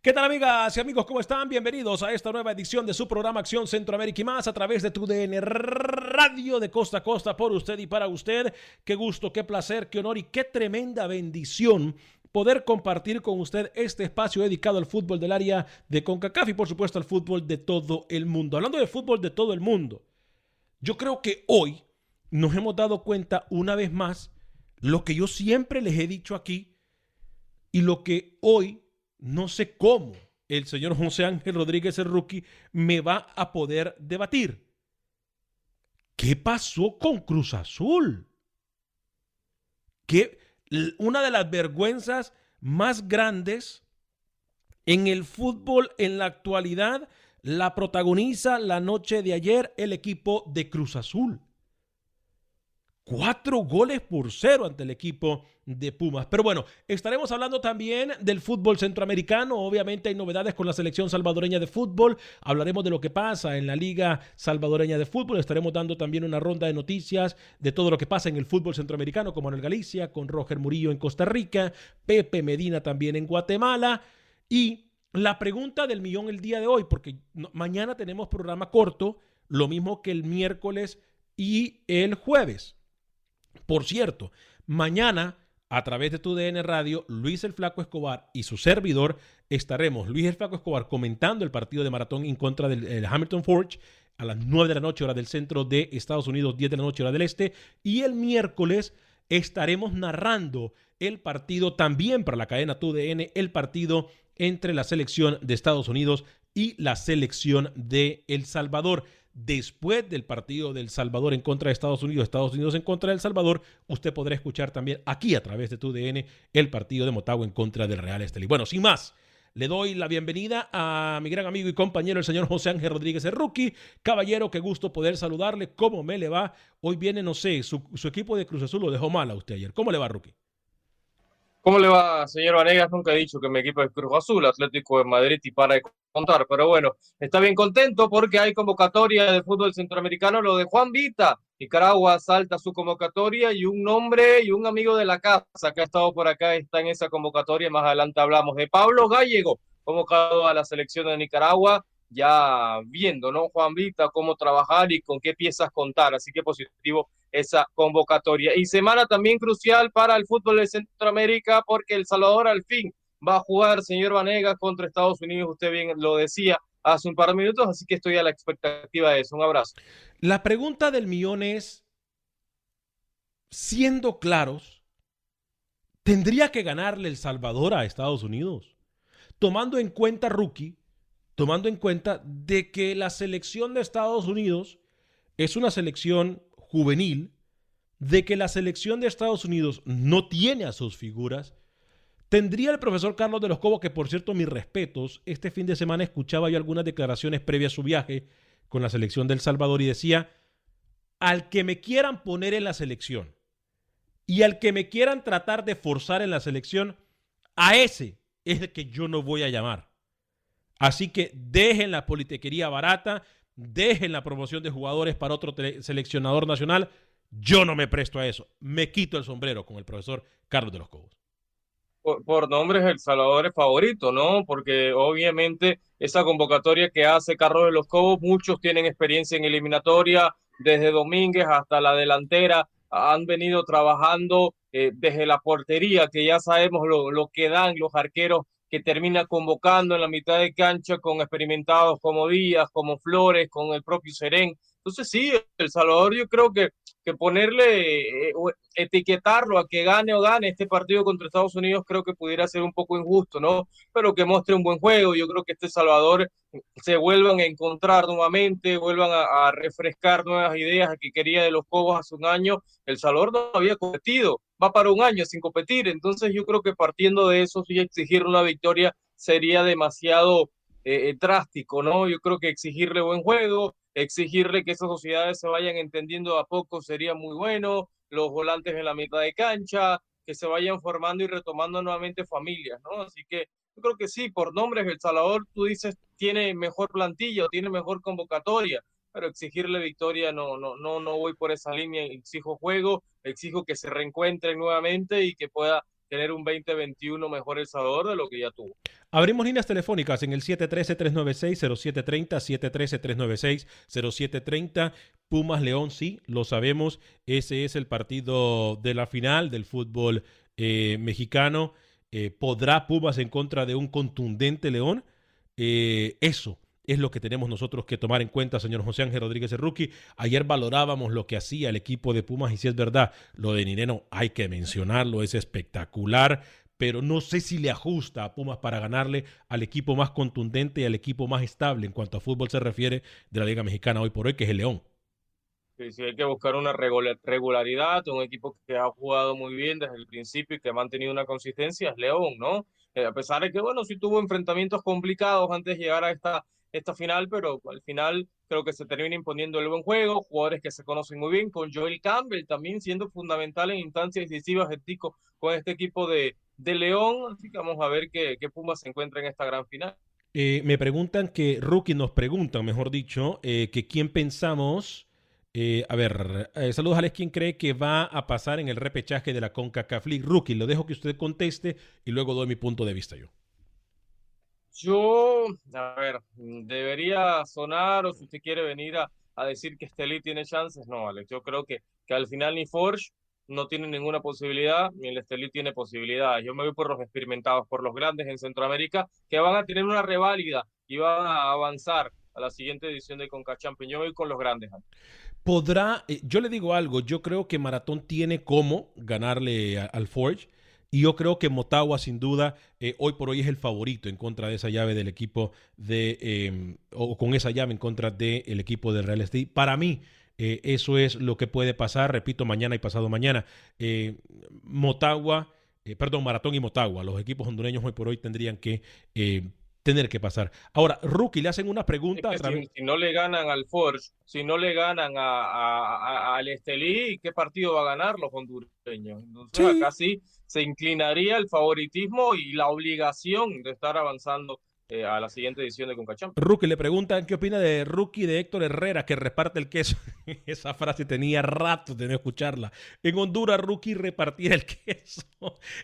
¿Qué tal amigas y amigos? ¿Cómo están? Bienvenidos a esta nueva edición de su programa Acción Centroamérica y más a través de tu DN Radio de costa a costa por usted y para usted. Qué gusto, qué placer, qué honor y qué tremenda bendición poder compartir con usted este espacio dedicado al fútbol del área de CONCACAF y por supuesto al fútbol de todo el mundo. Hablando de fútbol de todo el mundo, yo creo que hoy nos hemos dado cuenta una vez más lo que yo siempre les he dicho aquí y lo que hoy no sé cómo el señor José Ángel Rodríguez el rookie me va a poder debatir. ¿Qué pasó con Cruz Azul? Que una de las vergüenzas más grandes en el fútbol en la actualidad la protagoniza la noche de ayer el equipo de Cruz Azul. Cuatro goles por cero ante el equipo de Pumas. Pero bueno, estaremos hablando también del fútbol centroamericano. Obviamente hay novedades con la selección salvadoreña de fútbol. Hablaremos de lo que pasa en la Liga Salvadoreña de Fútbol. Estaremos dando también una ronda de noticias de todo lo que pasa en el fútbol centroamericano, como en el Galicia, con Roger Murillo en Costa Rica, Pepe Medina también en Guatemala. Y la pregunta del millón el día de hoy, porque mañana tenemos programa corto, lo mismo que el miércoles y el jueves. Por cierto, mañana a través de tu DN Radio, Luis el Flaco Escobar y su servidor estaremos, Luis el Flaco Escobar, comentando el partido de maratón en contra del Hamilton Forge a las 9 de la noche hora del centro de Estados Unidos, 10 de la noche hora del este. Y el miércoles estaremos narrando el partido también para la cadena TUDN, el partido entre la selección de Estados Unidos y la selección de El Salvador después del partido del Salvador en contra de Estados Unidos, Estados Unidos en contra de El Salvador, usted podrá escuchar también aquí a través de tu DN el partido de Motagua en contra del Real Estelí. Bueno, sin más, le doy la bienvenida a mi gran amigo y compañero, el señor José Ángel Rodríguez, el. Caballero, qué gusto poder saludarle. ¿Cómo me le va? Hoy viene, no sé, su, equipo de Cruz Azul lo dejó mal a usted ayer. ¿Cómo le va, rookie? ¿Cómo le va, señor Vanegas? Nunca he dicho que mi equipo es Cruz Azul, Atlético de Madrid y para contar, pero bueno, está bien contento porque hay convocatoria de fútbol centroamericano, lo de Juan Vita. Nicaragua salta su convocatoria y un nombre y un amigo de la casa que ha estado por acá está en esa convocatoria. Más adelante hablamos de Pablo Gallego, convocado a la selección de Nicaragua, ya viendo, ¿no? Juan Vita, cómo trabajar y con qué piezas contar. Así que positivo esa convocatoria. Y semana también crucial para el fútbol de Centroamérica porque El Salvador al fin va a jugar, señor Vanegas, contra Estados Unidos. Usted bien lo decía hace un par de minutos, así que estoy a la expectativa de eso. Un abrazo. La pregunta del millón es, siendo claros, ¿tendría que ganarle El Salvador a Estados Unidos? tomando en cuenta, rookie, tomando en cuenta de que la selección de Estados Unidos es una selección juvenil, de que la selección de Estados Unidos no tiene a sus figuras, tendría el profesor Carlos de los Cobos, que por cierto mis respetos, este fin de semana escuchaba yo algunas declaraciones previas a su viaje con la selección del Salvador y decía, al que me quieran poner en la selección y al que me quieran tratar de forzar en la selección, a ese es el que yo no voy a llamar. Así que dejen la politiquería barata, dejen la promoción de jugadores para otro seleccionador nacional. Yo no me presto a eso. Me quito el sombrero con el profesor Carlos de los Cobos. Por, por nombres, El Salvador es favorito, ¿no? Porque obviamente esa convocatoria que hace Carlos de los Cobos, muchos tienen experiencia en eliminatoria, desde Domínguez hasta la delantera, han venido trabajando eh, desde la portería, que ya sabemos lo, lo que dan los arqueros que termina convocando en la mitad de cancha con experimentados como Díaz, como Flores, con el propio Serén. Entonces sí, El Salvador yo creo que, que ponerle, eh, etiquetarlo a que gane o gane este partido contra Estados Unidos creo que pudiera ser un poco injusto, ¿no? Pero que muestre un buen juego. Yo creo que este Salvador se vuelvan a encontrar nuevamente, vuelvan a, refrescar nuevas ideas que quería de los Cobos hace un año. El Salvador no había competido, va para un año sin competir. Entonces yo creo que partiendo de eso, sí exigir una victoria sería demasiado eh, drástico, ¿no? Yo creo que exigirle buen juego, exigirle que esas sociedades se vayan entendiendo a poco sería muy bueno, los volantes en la mitad de cancha, que se vayan formando y retomando nuevamente familias, ¿no? Así que yo creo que sí, por nombres, El Salvador, tú dices, tiene mejor plantilla tiene mejor convocatoria, pero exigirle victoria no, no, no, no voy por esa línea, exijo juego, exijo que se reencuentren nuevamente y que pueda tener un 2021 mejor El Salvador de lo que ya tuvo. Abrimos líneas telefónicas en el 713-396-0730, 713-396-0730. Pumas León, sí, lo sabemos. Ese es el partido de la final del fútbol eh, mexicano. Eh, ¿Podrá Pumas en contra de un contundente León? Eh, eso es lo que tenemos nosotros que tomar en cuenta, señor José Ángel Rodríguez el. Ayer valorábamos lo que hacía el equipo de Pumas y si es verdad, lo de Nineno hay que mencionarlo, es espectacular, pero no sé si le ajusta a Pumas para ganarle al equipo más contundente y al equipo más estable en cuanto a fútbol se refiere de la Liga Mexicana hoy por hoy, que es el León. Sí, sí, hay que buscar una regularidad, un equipo que ha jugado muy bien desde el principio y que ha mantenido una consistencia, es León, ¿no? Eh, a pesar de que, bueno, sí tuvo enfrentamientos complicados antes de llegar a esta esta final, pero al final creo que se termina imponiendo el buen juego, jugadores que se conocen muy bien, con Joel Campbell también siendo fundamental en instancias decisivas de Tico con este equipo de, de León, así que vamos a ver qué, qué Pumas se encuentra en esta gran final. Eh, me preguntan que, Rookie nos preguntan, mejor dicho, eh, que quién pensamos, eh, a ver, saludos a Alex, ¿quién cree que va a pasar en el repechaje de la CONCACAF League? Rookie, lo dejo que usted conteste y luego doy mi punto de vista yo. Yo, a ver, debería sonar o si usted quiere venir a, decir que Estelí tiene chances, no, Alex, yo creo que, que al final ni Forge no tiene ninguna posibilidad, ni el Estelí tiene posibilidades. Yo me voy por los experimentados, por los grandes en Centroamérica, que van a tener una reválida y van a avanzar a la siguiente edición de Concachampions. Yo voy con los grandes. Podrá, eh, yo le digo algo, yo creo que Maratón tiene cómo ganarle al Forge y yo creo que Motagua, sin duda, eh, hoy por hoy es el favorito en contra de esa llave del equipo de, em, o con esa llave en contra del equipo del Real Estate. Para mí, eh, eso es lo que puede pasar, repito, mañana y pasado mañana. Eh, Motagua, perdón, Maratón y Motagua, los equipos hondureños hoy por hoy tendrían que tener que pasar. Ahora, Rookie, le hacen una pregunta. si, no le ganan al Forge, si no le ganan a, al Estelí, ¿qué partido va a ganar los hondureños? Entonces, acá sí se inclinaría el favoritismo y la obligación de estar avanzando eh, a la siguiente edición de Concacham. Rookie le preguntan qué opina de Rookie de Héctor Herrera que reparte el queso. Esa frase tenía rato de no escucharla. En Honduras, Rookie repartir el queso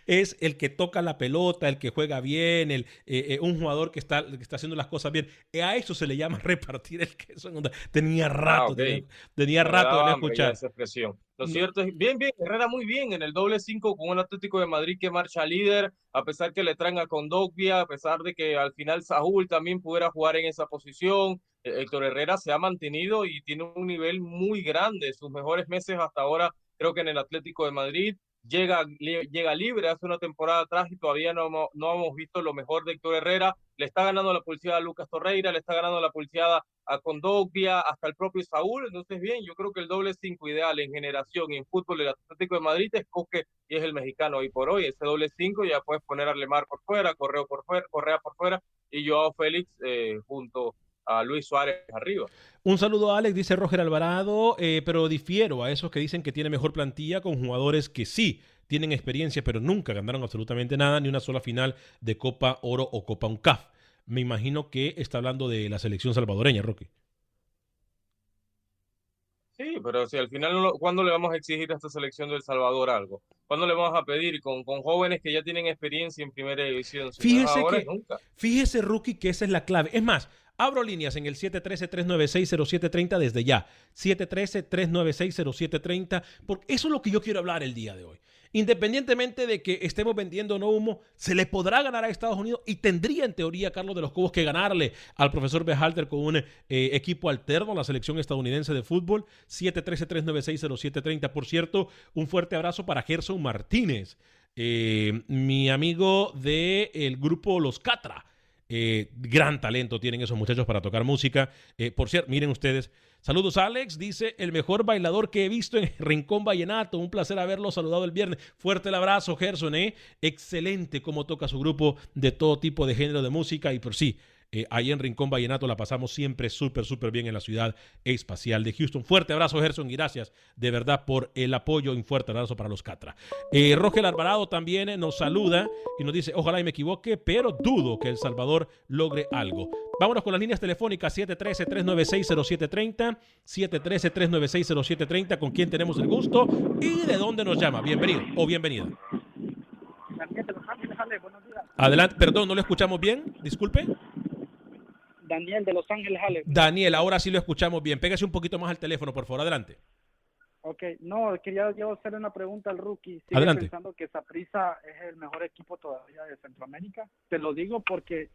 es el que toca la pelota, el que juega bien, el, eh, eh, un jugador que está, que está haciendo las cosas bien. A eso se le llama repartir el queso. Tenía rato, ah, tenía, rato de no escuchar. Esa expresión. Lo cierto es, bien, bien, Herrera muy bien en el doble cinco con un Atlético de Madrid que marcha líder, a pesar que le traen a Condogbia, a pesar de que al final Saúl también pudiera jugar en esa posición. Eh, Héctor Herrera se ha mantenido y tiene un nivel muy grande, sus mejores meses hasta ahora, creo que en el Atlético de Madrid. Llega, llega libre hace una temporada atrás y todavía no, no hemos visto lo mejor de Héctor Herrera. Le está ganando la publicidad a Lucas Torreira, le está ganando la publicidad a Condogbia, hasta el propio Saúl. Entonces, bien, yo creo que el doble cinco ideal en generación y en fútbol del Atlético de Madrid es Coque y es el mexicano hoy por hoy. Ese doble cinco ya puedes poner a Lemar por fuera, Correo por fuera, Correa por fuera y Joao Félix eh, junto a Luis Suárez arriba. Un saludo a Alex, dice Roger Alvarado, eh, pero difiero a esos que dicen que tiene mejor plantilla con jugadores que sí tienen experiencia, pero nunca ganaron absolutamente nada, ni una sola final de Copa Oro o Copa UNCAF. Me imagino que está hablando de la selección salvadoreña, Roque. Sí, pero si al final, ¿cuándo le vamos a exigir a esta selección del Salvador algo? ¿Cuándo le vamos a pedir con, con jóvenes que ya tienen experiencia en primera división? fíjese, que, fíjese, Rookie, que esa es la clave. Es más, Abro líneas en el 713-396-0730 desde ya. 713-396-0730, porque eso es lo que yo quiero hablar el día de hoy. Independientemente de que estemos vendiendo no humo, se le podrá ganar a Estados Unidos y tendría en teoría Carlos de los Cobos que ganarle al profesor Behalter con un eh, equipo alterno a la selección estadounidense de fútbol. 713-396-0730. Por cierto, un fuerte abrazo para Gerson Martínez, eh, mi amigo del grupo Los Catra eh, gran talento tienen esos muchachos para tocar música. Eh, por cierto, miren ustedes. Saludos, Alex. Dice el mejor bailador que he visto en Rincón Vallenato. Un placer haberlo saludado el viernes. Fuerte el abrazo, Gerson. ¿eh? Excelente cómo toca su grupo de todo tipo de género de música. Y por sí, eh, ahí en Rincón Vallenato la pasamos siempre súper, súper bien en la ciudad espacial de Houston. Fuerte abrazo, Gerson, y gracias de verdad por el apoyo y un fuerte abrazo para los Catra. Eh, Rogel Alvarado también eh, nos saluda y nos dice, ojalá y me equivoque, pero dudo que El Salvador logre algo. Vámonos con las líneas telefónicas 713-396-0730, 713-396-0730, con quién tenemos el gusto y de dónde nos llama. Bienvenido o bienvenida. Adelante, perdón, no lo escuchamos bien, disculpe. Daniel de Los Ángeles, Alex. Daniel, ahora sí lo escuchamos bien. Pégase un poquito más al teléfono, por favor, adelante. Ok, no, quería yo hacerle una pregunta al rookie. ¿Sigue adelante. pensando que Saprissa es el mejor equipo todavía de Centroamérica? Te lo digo porque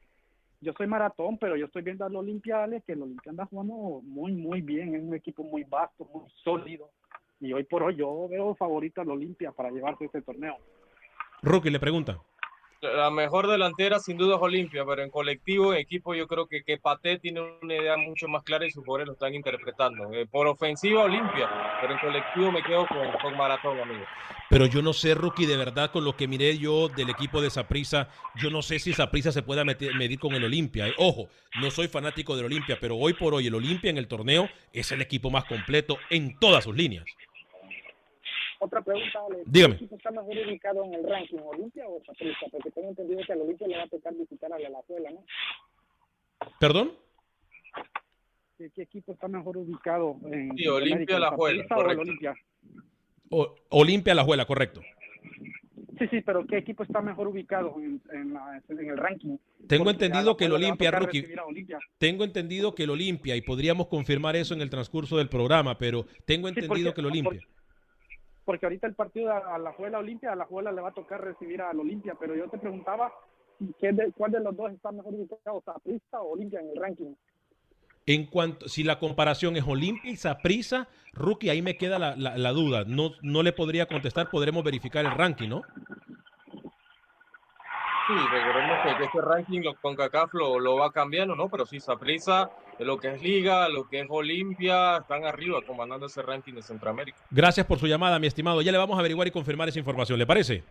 yo soy maratón, pero yo estoy viendo al Olimpia, Alex, que el Olimpia anda jugando muy, muy bien. Es un equipo muy vasto, muy sólido. Y hoy por hoy yo veo favorito al Olimpia para llevarse este torneo. Rookie le pregunta la mejor delantera sin duda es Olimpia, pero en colectivo, en equipo, yo creo que, que Pate tiene una idea mucho más clara y sus jugadores lo están interpretando. Eh, por ofensiva, Olimpia, pero en colectivo me quedo con, con Maratón, amigo. Pero yo no sé, Rookie, de verdad, con lo que miré yo del equipo de Saprisa, yo no sé si Saprisa se pueda medir con el Olimpia. Eh. Ojo, no soy fanático del Olimpia, pero hoy por hoy el Olimpia en el torneo es el equipo más completo en todas sus líneas. Otra pregunta, Dígame. ¿Qué equipo está mejor ubicado en el ranking, Olimpia o Saprissa? Porque tengo entendido que al Olimpia le va a tocar visitar a la Alajuela, ¿no? ¿Perdón? ¿Qué, equipo está mejor ubicado en Sí, Olimpia la Juela, correcto. Olimpia? Olimpia la Juela, correcto. Sí, sí, pero ¿qué equipo está mejor ubicado en, el ranking? Tengo entendido que el Olimpia, Rookie. Tengo entendido que el Olimpia, y podríamos confirmar eso en el transcurso del programa, pero tengo entendido que el Olimpia porque ahorita el partido a la Juela Olimpia, a la Juela le va a tocar recibir al Olimpia, pero yo te preguntaba ¿qué cuál de los dos está mejor ubicado, Saprissa o Olimpia en el ranking. En cuanto, si la comparación es Olimpia y Saprissa, Rookie, ahí me queda la, la, duda. No, no le podría contestar, podremos verificar el ranking, ¿no? Sí, recordemos que este ranking con CACAF lo, lo, va cambiando, ¿no? Pero sí, Saprissa, lo que es Liga, lo que es Olimpia, están arriba comandando ese ranking de Centroamérica. Gracias por su llamada, mi estimado. Ya le vamos a averiguar y confirmar esa información, ¿le parece?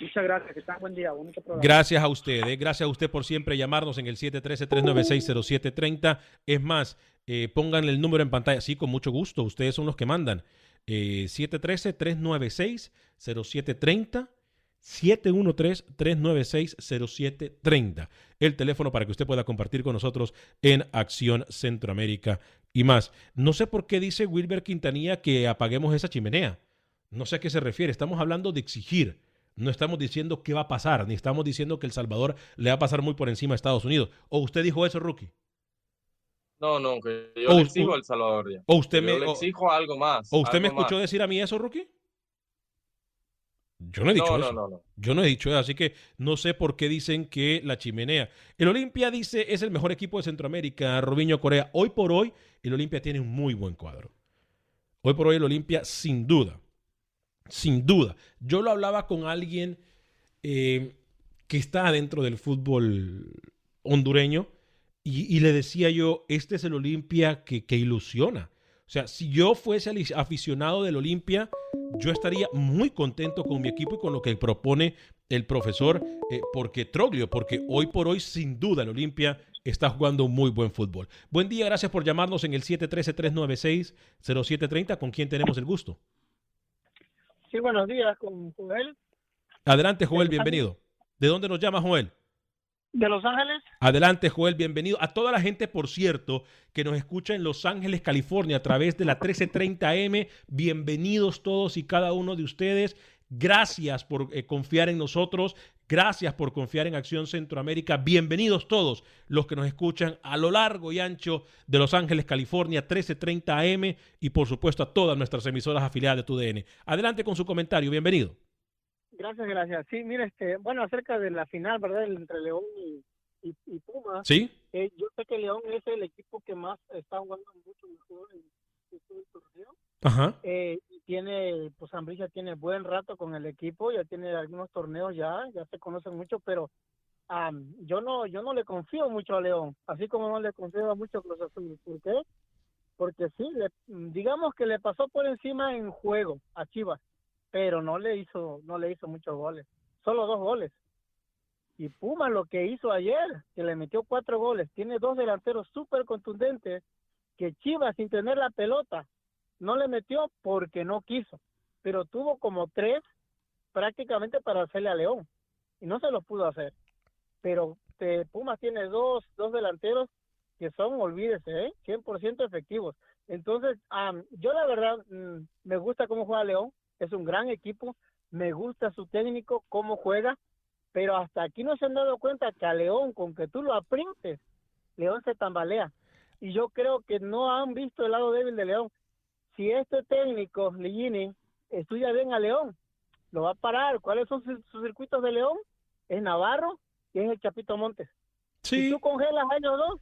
Muchas gracias, que buen día, Gracias a usted, ¿eh? gracias a usted por siempre llamarnos en el 713-396-0730. Es más, eh, pongan el número en pantalla, sí, con mucho gusto, ustedes son los que mandan. Eh, 713-396-0730. 713-396-0730. El teléfono para que usted pueda compartir con nosotros en Acción Centroamérica y más. No sé por qué dice Wilber Quintanilla que apaguemos esa chimenea. No sé a qué se refiere. Estamos hablando de exigir. No estamos diciendo qué va a pasar, ni estamos diciendo que El Salvador le va a pasar muy por encima a Estados Unidos. ¿O usted dijo eso, Rookie? No, no, que yo le exijo a El Salvador ya. O usted me, le exijo algo más. ¿O usted me escuchó decir a mí eso, Rookie? Yo no he dicho eso. Yo no he dicho eso, así que no sé por qué dicen que la chimenea. El Olimpia dice es el mejor equipo de Centroamérica, Robiño Corea. Hoy por hoy, el Olimpia tiene un muy buen cuadro. Hoy por hoy, el Olimpia, sin duda, Sin duda. Yo lo hablaba con alguien eh, que está dentro del fútbol hondureño y, le decía yo, este es el Olimpia que, que ilusiona. O sea, si yo fuese aficionado del Olimpia, yo estaría muy contento con mi equipo y con lo que propone el profesor, eh, porque Troglio, porque hoy por hoy, sin duda, el Olimpia está jugando un muy buen fútbol. Buen día, gracias por llamarnos en el 713-396-0730. ¿Con quién tenemos el gusto? Sí, buenos días, con Joel. Adelante, Joel, bienvenido. ¿De dónde nos llama Joel? De Los Ángeles. Adelante, Joel, bienvenido. A toda la gente, por cierto, que nos escucha en Los Ángeles, California, a través de la 1330M. Bienvenidos todos y cada uno de ustedes. Gracias por eh, confiar en nosotros. Gracias por confiar en Acción Centroamérica. Bienvenidos todos los que nos escuchan a lo largo y ancho de Los Ángeles, California, 1330 AM y por supuesto a todas nuestras emisoras afiliadas de TUDN. Adelante con su comentario. Bienvenido. Gracias, gracias. Sí, mire, este, bueno, acerca de la final, ¿verdad? Entre León y, y, Pumas. Sí. Eh, yo sé que León es el equipo que más está jugando mucho mejor en, todo el torneo. Ajá. Eh, tiene, pues Ambrilla tiene buen rato con el equipo, ya tiene algunos torneos ya, ya se conocen mucho, pero yo no yo no le confío mucho a León, así como no le confío a mucho Cruz Azul. ¿Por qué? Porque sí, le, digamos que le pasó por encima en juego a Chivas pero no le hizo no le hizo muchos goles, solo dos goles. Y Puma lo que hizo ayer, que le metió cuatro goles, tiene dos delanteros súper contundentes que Chivas sin tener la pelota no le metió porque no quiso, pero tuvo como tres prácticamente para hacerle a León y no se lo pudo hacer. Pero eh, Pumas tiene dos, dos delanteros que son, olvídese, ¿eh? 100% efectivos. Entonces, yo la verdad mm, me gusta cómo juega León, es un gran equipo, me gusta su técnico, cómo juega, pero hasta aquí no se han dado cuenta que a León, con que tú lo aprietes, León se tambalea. Y yo creo que no han visto el lado débil de León. Si este técnico, Ligini, estudia bien a León, lo va a parar. ¿Cuáles son sus circuitos de León? Es Navarro y es el Chapito Montes. Si tú congelas año dos,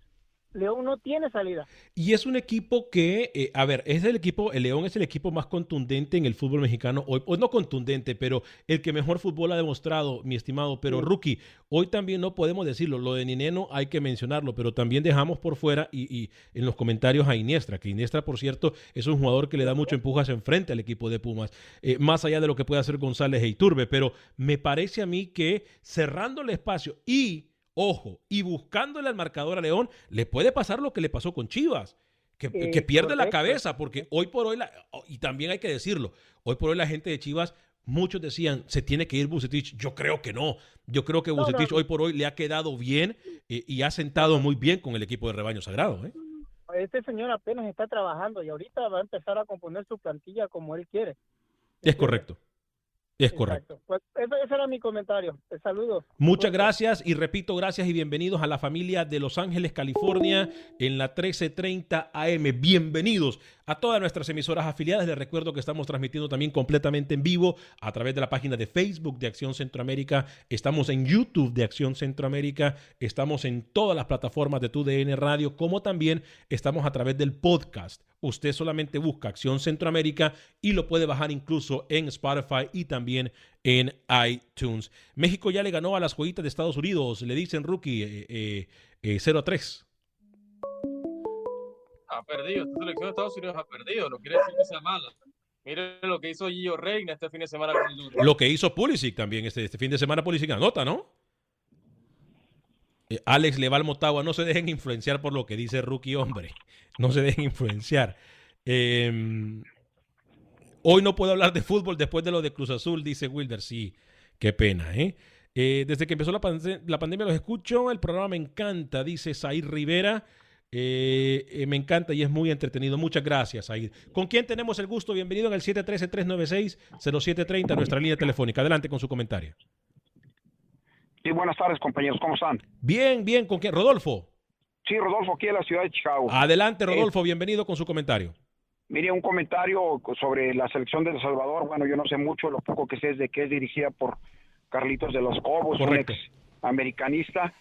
León no tiene salida. Y es un equipo que, eh, a ver, es el equipo, el León es el equipo más contundente en el fútbol mexicano hoy, o no contundente, pero el que mejor fútbol ha demostrado, mi estimado, pero rookie, hoy también no podemos decirlo, lo de Nineno hay que mencionarlo, pero también dejamos por fuera y, en los comentarios a Iniestra, que Iniestra, por cierto, es un jugador que le da mucho empuje hacia enfrente al equipo de Pumas, eh, más allá de lo que puede hacer González e Iturbe, pero me parece a mí que cerrando el espacio y Ojo, y buscándole al marcador a León, le puede pasar lo que le pasó con Chivas. Que, pierde la cabeza, porque hoy por hoy, y también hay que decirlo, hoy por hoy la gente de Chivas, muchos decían, se tiene que ir Bucetich. Yo creo que no. Yo creo que Bucetich hoy por hoy le ha quedado bien eh, y ha sentado muy bien con el equipo de Rebaño Sagrado. ¿eh? Este señor apenas está trabajando y ahorita va a empezar a componer su plantilla como él quiere. Es correcto. Es correcto. Pues ese, era mi comentario. Te saludo. Muchas gracias y repito, gracias y bienvenidos a la familia de Los Ángeles, California, en la 1330 AM. Bienvenidos a todas nuestras emisoras afiliadas. Les recuerdo que estamos transmitiendo también completamente en vivo a través de la página de Facebook de Acción Centroamérica. Estamos en YouTube de Acción Centroamérica. Estamos en todas las plataformas de TUDN Radio, como también estamos a través del podcast. Usted solamente busca Acción Centroamérica y lo puede bajar incluso en Spotify y también en iTunes. México ya le ganó a las joyitas de Estados Unidos. Le dicen rookie eh, eh, eh, 0 a 3 ha perdido. Esta selección de Estados Unidos ha perdido. No quiere decir que sea mala. Mire lo que hizo Gio Reina este fin de semana. lo que hizo Pulisic también este, este fin de semana. Pulisic anota, ¿no? Eh, Alex Leval Motagua, no se dejen influenciar por lo que dice Rookie Hombre. No se dejen influenciar. Em, hoy no puedo hablar de fútbol después de lo de Cruz Azul, dice Wilder. Sí, qué pena, ¿eh? eh desde que empezó la, la pandemia los escucho. El programa me encanta, dice Zair Rivera. Eh, eh, me encanta y es muy entretenido. Muchas gracias, Aid. ¿Con quién tenemos el gusto? Bienvenido en el 713-396-0730, nuestra línea telefónica. Adelante con su comentario. Sí, buenas tardes, compañeros. ¿Cómo están? Bien, bien. ¿Con quién? ¿Rodolfo? Sí, Rodolfo, aquí en la ciudad de Chicago. Adelante, Rodolfo. bienvenido con su comentario. Mire, un comentario sobre la selección de El Salvador. Bueno, yo no sé mucho, lo poco que sé es de que es dirigida por Carlitos de los Cobos, un ex americanista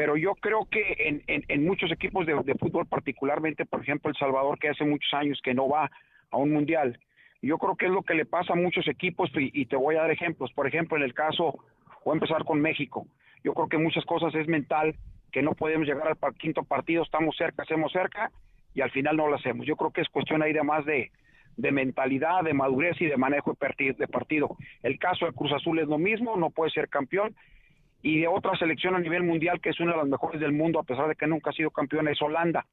pero yo creo que en, muchos equipos de, fútbol, particularmente, por ejemplo, El Salvador, que hace muchos años que no va a un mundial, Yo creo que es lo que le pasa a muchos equipos y, te voy a dar ejemplos. Por ejemplo, en el caso, voy a empezar con México. Yo creo que muchas cosas es mental, que no podemos llegar al quinto partido, estamos cerca, hacemos cerca y al final no lo hacemos. Yo creo que es cuestión ahí de más de, de mentalidad, de madurez y de manejo de partido. El caso de Cruz Azul es lo mismo, no puede ser campeón. Y de otra selección a nivel mundial, que es una de las mejores del mundo, a pesar de que nunca ha sido campeona, es Holanda,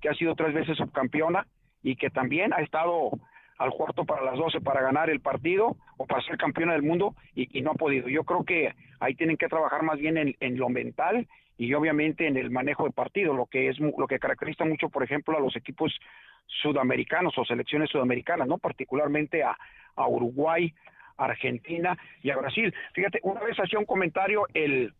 que ha sido tres veces subcampeona y que también ha estado al cuarto para las doce para ganar el partido o para ser campeona del mundo y, no ha podido. Yo creo que ahí tienen que trabajar más bien en, en, lo mental y obviamente en el manejo de partido, lo que es lo que caracteriza mucho, por ejemplo, a los equipos sudamericanos o selecciones sudamericanas, ¿no? Particularmente a, a Uruguay, Argentina y a Brasil. Fíjate, una vez hacía un comentario el,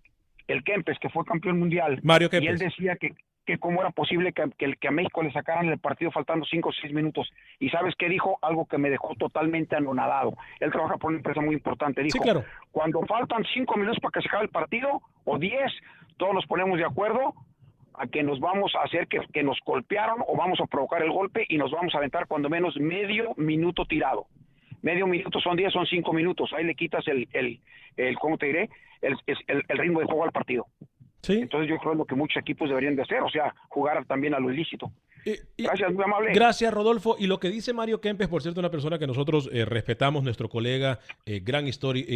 el Kempes, que fue campeón mundial, Mario y él decía que, que cómo era posible que, que, a México le sacaran el partido faltando cinco o seis minutos. Y sabes qué dijo, algo que me dejó totalmente anonadado. Él trabaja por una empresa muy importante. Dijo, claro. cuando faltan cinco minutos para que se acabe el partido, o diez, todos nos ponemos de acuerdo a que nos vamos a hacer que, que nos golpearon o vamos a provocar el golpe y nos vamos a aventar cuando menos medio minuto tirado. Medio minuto son 10, son 5 minutos. Ahí le quitas el, el, el ¿cómo te diré? El, el, el ritmo de juego al partido. ¿Sí? Entonces yo creo que lo que muchos equipos deberían de hacer, o sea, jugar también a lo ilícito gracias, muy amable. Gracias, Rodolfo. Y lo que dice Mario Kempes, por cierto, una persona que nosotros eh, respetamos, nuestro colega, eh, gran eh,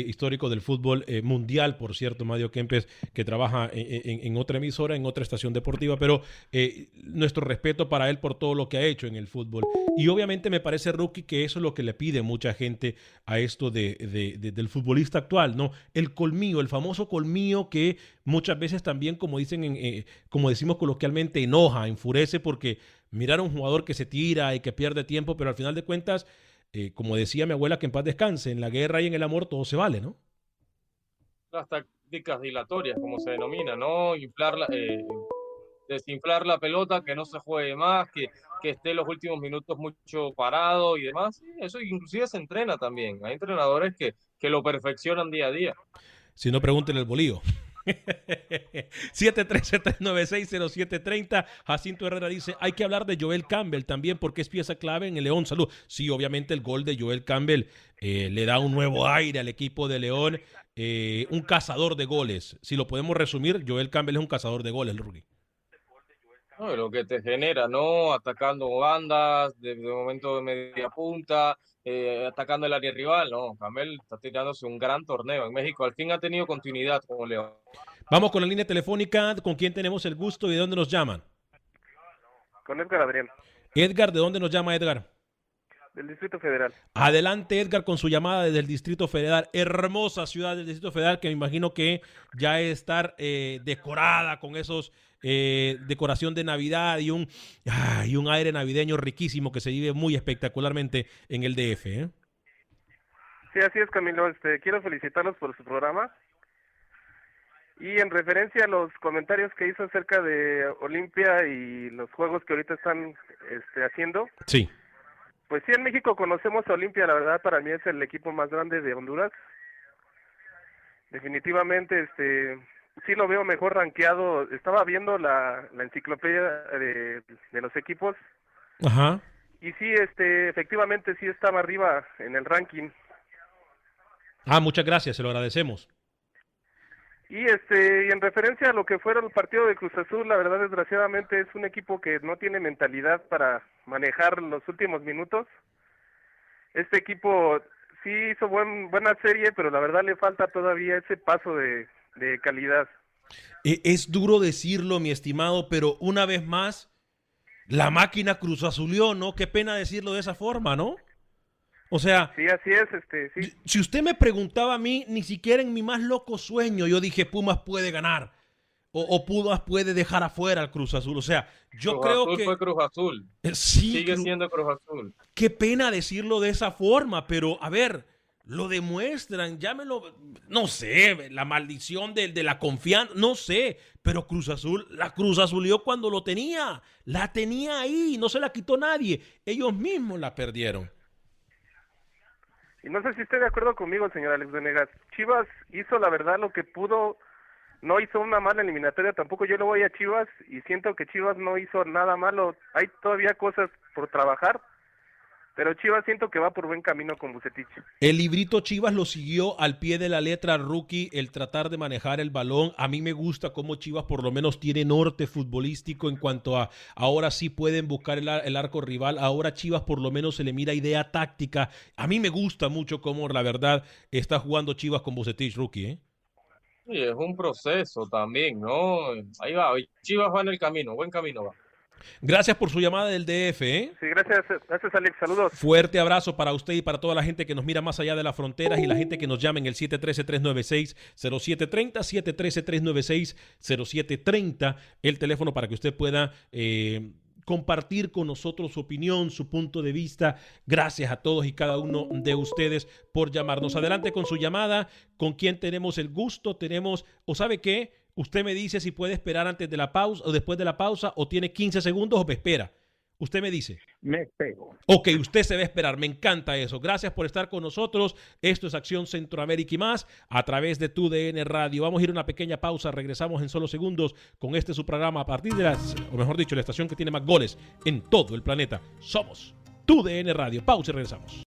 histórico del fútbol mundial, por cierto, Mario Kempes, que trabaja en, otra emisora, en otra estación deportiva, pero nuestro respeto para él por todo lo que ha hecho en el fútbol. Y obviamente me parece, Rookie, que eso es lo que le pide mucha gente a esto de, del futbolista actual, ¿no? El colmillo, el famoso colmillo que muchas veces también, como dicen, como decimos coloquialmente, enoja, enfurece porque mirar a un jugador que se tira y que pierde tiempo, pero al final de cuentas, eh, como decía mi abuela, que en paz descanse, en la guerra y en el amor todo se vale, ¿no? Las tácticas dilatorias, como se denomina, ¿no? Inflar eh, desinflar la pelota, que no se juegue más, que, que esté los últimos minutos mucho parado y demás. eso inclusive se entrena también. Hay entrenadores que, que lo perfeccionan día a día. Si no, pregúntenle el bolío. 713-396-0730. Jacinto Herrera dice, hay que hablar de Joel Campbell también porque es pieza clave en el León. Salud. Sí, obviamente el gol de Joel Campbell eh, le da un nuevo aire al equipo de León. Eh, un cazador de goles. Si lo podemos resumir, Joel Campbell es un cazador de goles, Ruggie. No, lo que te genera, ¿no? Atacando bandas, de, momento de media punta, eh, atacando el área rival, ¿no? Camel está tirándose un gran torneo en México. Al fin ha tenido continuidad como León. Vamos con la línea telefónica. ¿Con quién tenemos el gusto y de dónde nos llaman? Con Edgar Adrián. Edgar, ¿de dónde nos llama Edgar? Del Distrito Federal. Adelante, Edgar, con su llamada desde el Distrito Federal. Hermosa ciudad del Distrito Federal que me imagino que ya es estar eh, decorada con esos eh, decoración de Navidad y un, y un aire navideño riquísimo que se vive muy espectacularmente en el DF. ¿eh? Sí, así es, Camilo. Este, quiero felicitarlos por su programa. Y en referencia a los comentarios que hizo acerca de Olimpia y los juegos que ahorita están este, haciendo. Sí. Pues sí, en México conocemos a Olimpia, la verdad para mí es el equipo más grande de Honduras. Definitivamente, este, sí lo veo mejor rankeado. Estaba viendo la, la enciclopedia de, los equipos. Ajá. Y sí, este, efectivamente sí estaba arriba en el ranking. Ah, muchas gracias, se lo agradecemos. Y este, y en referencia a lo que fuera el partido de Cruz Azul, la verdad desgraciadamente es un equipo que no tiene mentalidad para manejar los últimos minutos. Este equipo sí hizo buen, buena serie, pero la verdad le falta todavía ese paso de, de calidad. E, es duro decirlo, mi estimado, pero una vez más, la máquina Cruz Azulió, ¿no? Qué pena decirlo de esa forma, ¿no? O sea, sí, así es, este, sí. si usted me preguntaba a mí, ni siquiera en mi más loco sueño yo dije Pumas puede ganar o, Pumas puede dejar afuera al Cruz Azul. O sea, yo creo Azul que fue Cruz Azul. Sí, sigue siendo Cruz Azul. Qué pena decirlo de esa forma, pero a ver, lo demuestran, llámelo, no sé, la maldición de, de la confianza, no sé, pero Cruz Azul, la Cruz Azulió cuando lo tenía, la tenía ahí, no se la quitó nadie, ellos mismos la perdieron. Y no sé si esté de acuerdo conmigo, señor Alex Venegas. Chivas hizo la verdad lo que pudo, no hizo una mala eliminatoria, tampoco yo lo voy a Chivas y siento que Chivas no hizo nada malo, hay todavía cosas por trabajar, pero Chivas siento que va por buen camino con Bucetich. El librito Chivas lo siguió al pie de la letra rookie, el tratar de manejar el balón. A mí me gusta cómo Chivas por lo menos tiene norte futbolístico en cuanto a ahora sí pueden buscar el, el arco rival. Ahora Chivas por lo menos se le mira idea táctica. A mí me gusta mucho cómo la verdad está jugando Chivas con Bucetich rookie. ¿eh? Sí, es un proceso también, ¿no? Ahí va, Chivas va en el camino, buen camino va. Gracias por su llamada del DF. ¿eh? Sí, gracias, gracias Alex. Saludos. Fuerte abrazo para usted y para toda la gente que nos mira más allá de las fronteras y la gente que nos llama en el 713-396-0730, 713-396-0730, el teléfono para que usted pueda... Eh, compartir con nosotros su opinión, su punto de vista. Gracias a todos y cada uno de ustedes por llamarnos. Adelante con su llamada. ¿Con quién tenemos el gusto? Tenemos, o sabe qué, Usted me dice si puede esperar antes de la pausa o después de la pausa o tiene 15 segundos o me espera. Usted me dice. Me espero. Ok, usted se va a esperar. Me encanta eso. Gracias por estar con nosotros. Esto es Acción Centroamérica y más a través de tu DN Radio. Vamos a ir a una pequeña pausa. Regresamos en solo segundos con este su programa a partir de las, o mejor dicho, la estación que tiene más goles en todo el planeta. Somos tu DN Radio. Pausa y regresamos.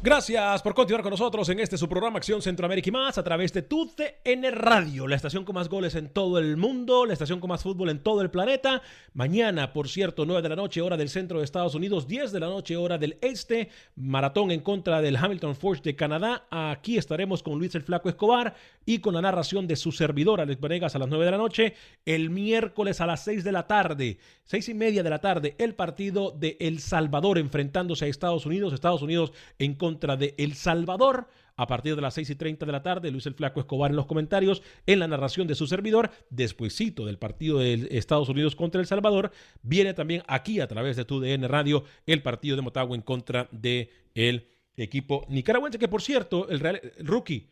Gracias por continuar con nosotros en este su programa Acción Centroamérica y más a través de tu TN Radio, la estación con más goles en todo el mundo, la estación con más fútbol en todo el planeta. Mañana, por cierto, 9 de la noche, hora del centro de Estados Unidos, 10 de la noche, hora del este, maratón en contra del Hamilton Forge de Canadá. Aquí estaremos con Luis el Flaco Escobar y con la narración de su servidor, Alex Venegas, a las 9 de la noche. El miércoles a las 6 de la tarde, 6 y media de la tarde, el partido de El Salvador enfrentándose a Estados Unidos, Estados Unidos en contra contra de El Salvador. A partir de las 6 y 30 de la tarde, Luis el Flaco Escobar en los comentarios, en la narración de su servidor, despuesito del partido de Estados Unidos contra El Salvador, viene también aquí a través de tu DN Radio el partido de Motagua en contra de el equipo nicaragüense, que por cierto, el, Real, rookie,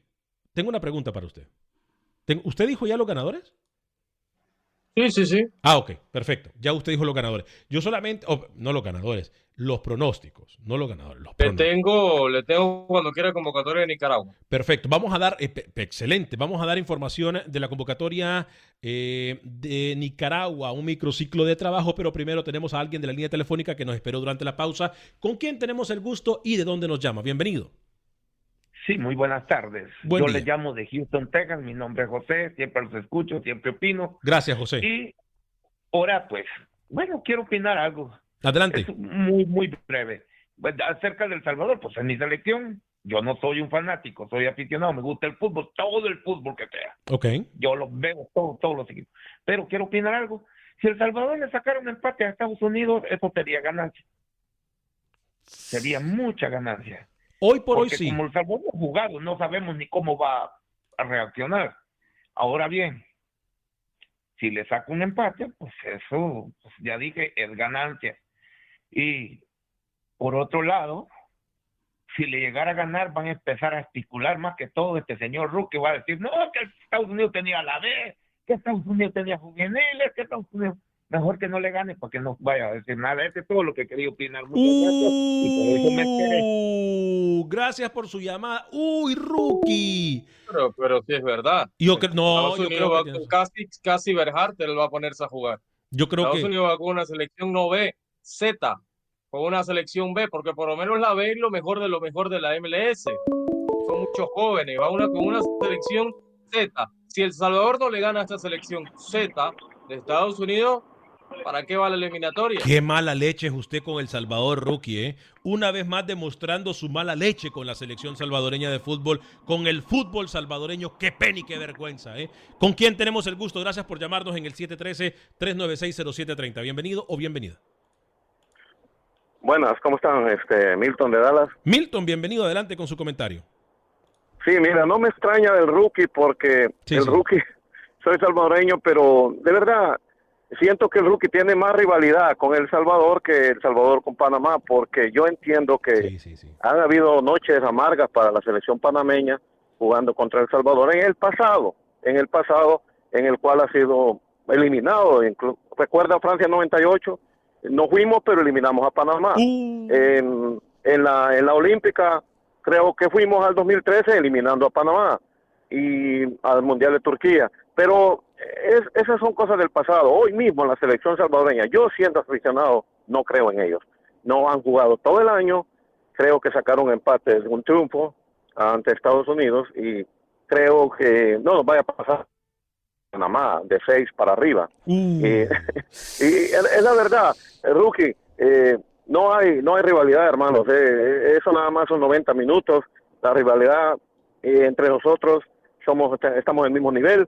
tengo una pregunta para usted. ¿Usted dijo ya los ganadores? Sí, sí, sí. Ah, ok, perfecto. Ya usted dijo los ganadores. Yo solamente, oh, no los ganadores, los pronósticos, no los ganadores. Le tengo, le tengo cuando quiera convocatoria de Nicaragua. Perfecto. Vamos a dar, eh, excelente. Vamos a dar información de la convocatoria eh, de Nicaragua, un microciclo de trabajo, pero primero tenemos a alguien de la línea telefónica que nos esperó durante la pausa. ¿Con quién tenemos el gusto y de dónde nos llama? Bienvenido. Sí, muy buenas tardes. Yo le llamo de Houston, Texas. Mi nombre es José. Siempre los escucho, siempre opino. Gracias, José. Y ahora, pues, bueno, quiero opinar algo. Adelante. Es muy, muy breve. Pues, acerca del Salvador, pues en mi selección, yo no soy un fanático, soy aficionado, me gusta el fútbol, todo el fútbol que sea. Ok. Yo lo veo, todo, todos los equipos. Pero quiero opinar algo. Si El Salvador le sacara un empate a Estados Unidos, eso sería ganancia. Sería mucha ganancia. Hoy por hoy sí. Como el Salvador ha jugado, no sabemos ni cómo va a reaccionar. Ahora bien, si le saca un empate, pues eso, pues ya dije, es ganancia. Y por otro lado, si le llegara a ganar, van a empezar a especular más que todo. Este señor Ruque va a decir, no, que Estados Unidos tenía la B, que Estados Unidos tenía juveniles, que Estados Unidos mejor que no le gane para que no vaya a decir nada. Este es todo lo que quería opinar. Muchas uh, gracias por su llamada. Uy, rookie. Pero, pero sí es verdad. Yo no, yo creo que casi, casi Berharter va a ponerse a jugar. Yo creo Estados que Unidos va con una selección no B, Z, con una selección B, porque por lo menos la B es lo mejor de lo mejor de la MLS. Son muchos jóvenes, va una con una selección Z. Si El Salvador no le gana a esta selección Z de Estados Unidos, ¿Para qué va la eliminatoria? Qué mala leche es usted con El Salvador, rookie, ¿eh? Una vez más demostrando su mala leche con la selección salvadoreña de fútbol, con el fútbol salvadoreño. Qué pena y qué vergüenza, ¿eh? ¿Con quién tenemos el gusto? Gracias por llamarnos en el 713-396-0730. Bienvenido o bienvenida. Buenas, ¿cómo están? Este, Milton de Dallas. Milton, bienvenido. Adelante con su comentario. Sí, mira, no me extraña del rookie porque el rookie, soy salvadoreño, pero de verdad siento que el rookie tiene más rivalidad con El Salvador que El Salvador con Panamá, porque yo entiendo que han habido noches amargas para la selección panameña jugando contra El Salvador en el pasado, en el pasado en el cual ha sido eliminado. Recuerda Francia 98, no fuimos, pero eliminamos a Panamá. Uh. En, en, la, en la Olímpica creo que fuimos al 2013 eliminando a Panamá y al Mundial de Turquía. Pero esas son cosas del pasado. Hoy mismo en la selección salvadoreña, yo siendo aficionado, no creo en ellos. No han jugado todo el año, creo que sacaron empate, un triunfo ante Estados Unidos y creo que no nos vaya a pasar Panamá de seis para arriba. Uh. y, es la verdad, rookie, eh, no hay no hay rivalidad, hermanos. Eh, eso nada más son 90 minutos. La rivalidad eh, entre nosotros somos estamos en el mismo nivel,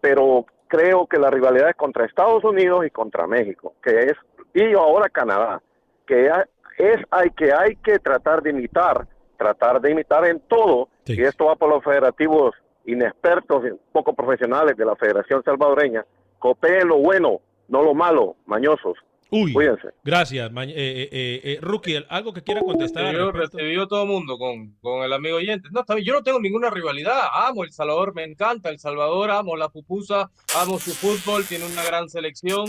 pero creo que la rivalidad es contra Estados Unidos y contra México, que es y ahora Canadá, que es hay que hay que tratar de imitar, tratar de imitar en todo. Y esto va por los federativos inexpertos, poco profesionales de la Federación Salvadoreña. Copeen lo bueno, no lo malo, mañosos. Uy, gracias, eh, eh, eh, Rookie. ¿Algo que quiera contestar? Yo recibió todo el mundo con, con el amigo oyente. No, yo no tengo ninguna rivalidad. Amo El Salvador, me encanta El Salvador, amo la pupusa, amo su fútbol, tiene una gran selección.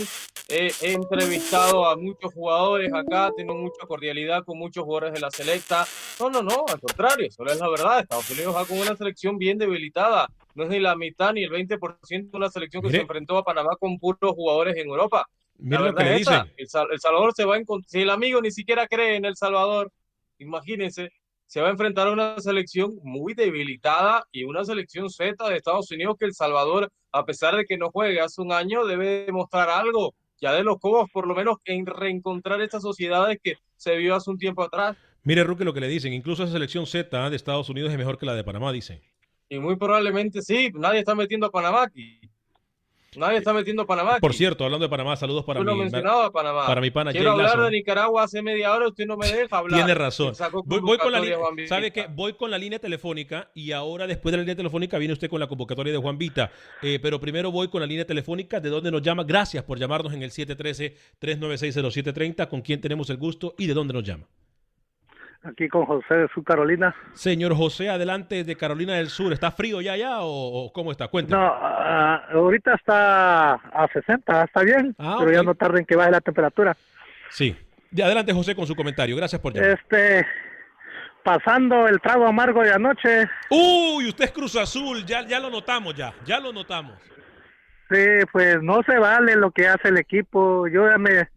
he entrevistado a muchos jugadores acá, tengo mucha cordialidad con muchos jugadores de la selecta. No, no, no, al contrario, eso es la verdad. Estados Unidos va con una selección bien debilitada. No es ni la mitad ni el 20% de una selección que se enfrentó a Panamá con puros jugadores en Europa. Mira lo que le dicen. El, Salvador se va a encontrar, si el amigo ni siquiera cree en El Salvador, imagínense, se va a enfrentar a una selección muy debilitada y una selección Z de Estados Unidos que El Salvador, a pesar de que no juegue hace un año, debe demostrar algo ya de los Cobos, por lo menos en reencontrar estas sociedades que se vio hace un tiempo atrás. Mire, Ruque, lo que le dicen, incluso esa selección Z de Estados Unidos es mejor que la de Panamá, dice. Y muy probablemente sí, nadie está metiendo a Panamá aquí. Nadie está metiendo Panamá. Por cierto, hablando de Panamá, saludos para mi, mencionado a Panamá. Para mi pana Quiero hablar de Nicaragua hace media hora, usted no me deja hablar. Tiene razón. Voy, con la ¿Sabe qué? Voy con la línea telefónica y ahora después de la línea telefónica viene usted con la convocatoria de Juan Vita. Eh, pero primero voy con la línea telefónica de dónde nos llama. Gracias por llamarnos en el 713-396-0730. ¿Con quién tenemos el gusto y de dónde nos llama? Aquí con José de Sur Carolina. Señor José, adelante de Carolina del Sur. ¿Está frío ya ya o, cómo está? Cuéntame. No, ah, ahorita está a 60, está bien, ah, pero ya no tarda en que baje la temperatura. Sí. adelante José con su comentario. Gracias por llamar. Este, pasando el trago amargo de anoche. Uy, usted es Cruz Azul, ya, ya lo notamos ya, ya lo notamos. Sí, pues no se vale lo que hace el equipo. Yo ya me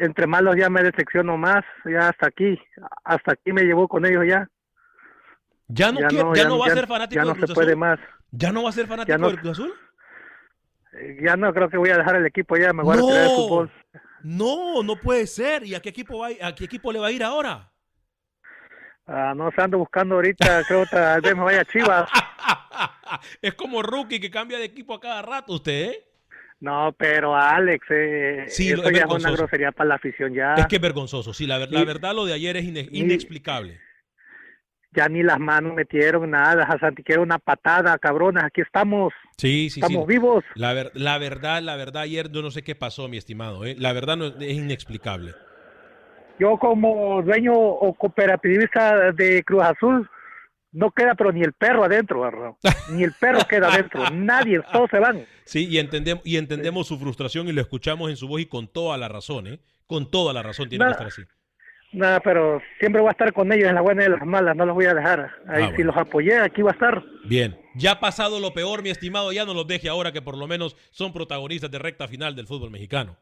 entre malos ya me decepciono más, ya hasta aquí, hasta aquí me llevó con ellos ya. Ya no, ya no, va a ser fanático ya no se puede más. ¿Ya no va a ser fanático del Cruz Azul? Eh, ya no creo que voy a dejar el equipo ya, me voy a retirar el fútbol. No, no puede ser. ¿Y a qué equipo va, a qué equipo le va a ir ahora? Ah, no se ando buscando ahorita, creo que tal vez me vaya a Chivas. es como rookie que cambia de equipo a cada rato usted, ¿eh? No, pero Alex, eh, sí, eso ya es una grosería para la afición ya. Es que es vergonzoso, sí, la, verdad lo de ayer es inexplicable. Ya ni las manos metieron nada, a Santi quiero una patada, cabronas, aquí estamos. Sí, sí, estamos vivos. La, la verdad, la verdad, ayer yo no sé qué pasó, mi estimado, ¿eh? la verdad no, es inexplicable. Yo como dueño o cooperativista de Cruz Azul, no queda pero ni el perro adentro, ni el perro queda adentro, nadie, todos se van. Sí, y entendemos, y entendemos su frustración y lo escuchamos en su voz y con toda la razón, ¿eh? Con toda la razón tiene que estar así. Nada, pero siempre voy a estar con ellos en las buenas y en las malas, no los voy a dejar. Ahí ah, si los apoyé, aquí va a estar. Bien, ya ha pasado lo peor, mi estimado, ya no los deje ahora que por lo menos son protagonistas de recta final del fútbol mexicano.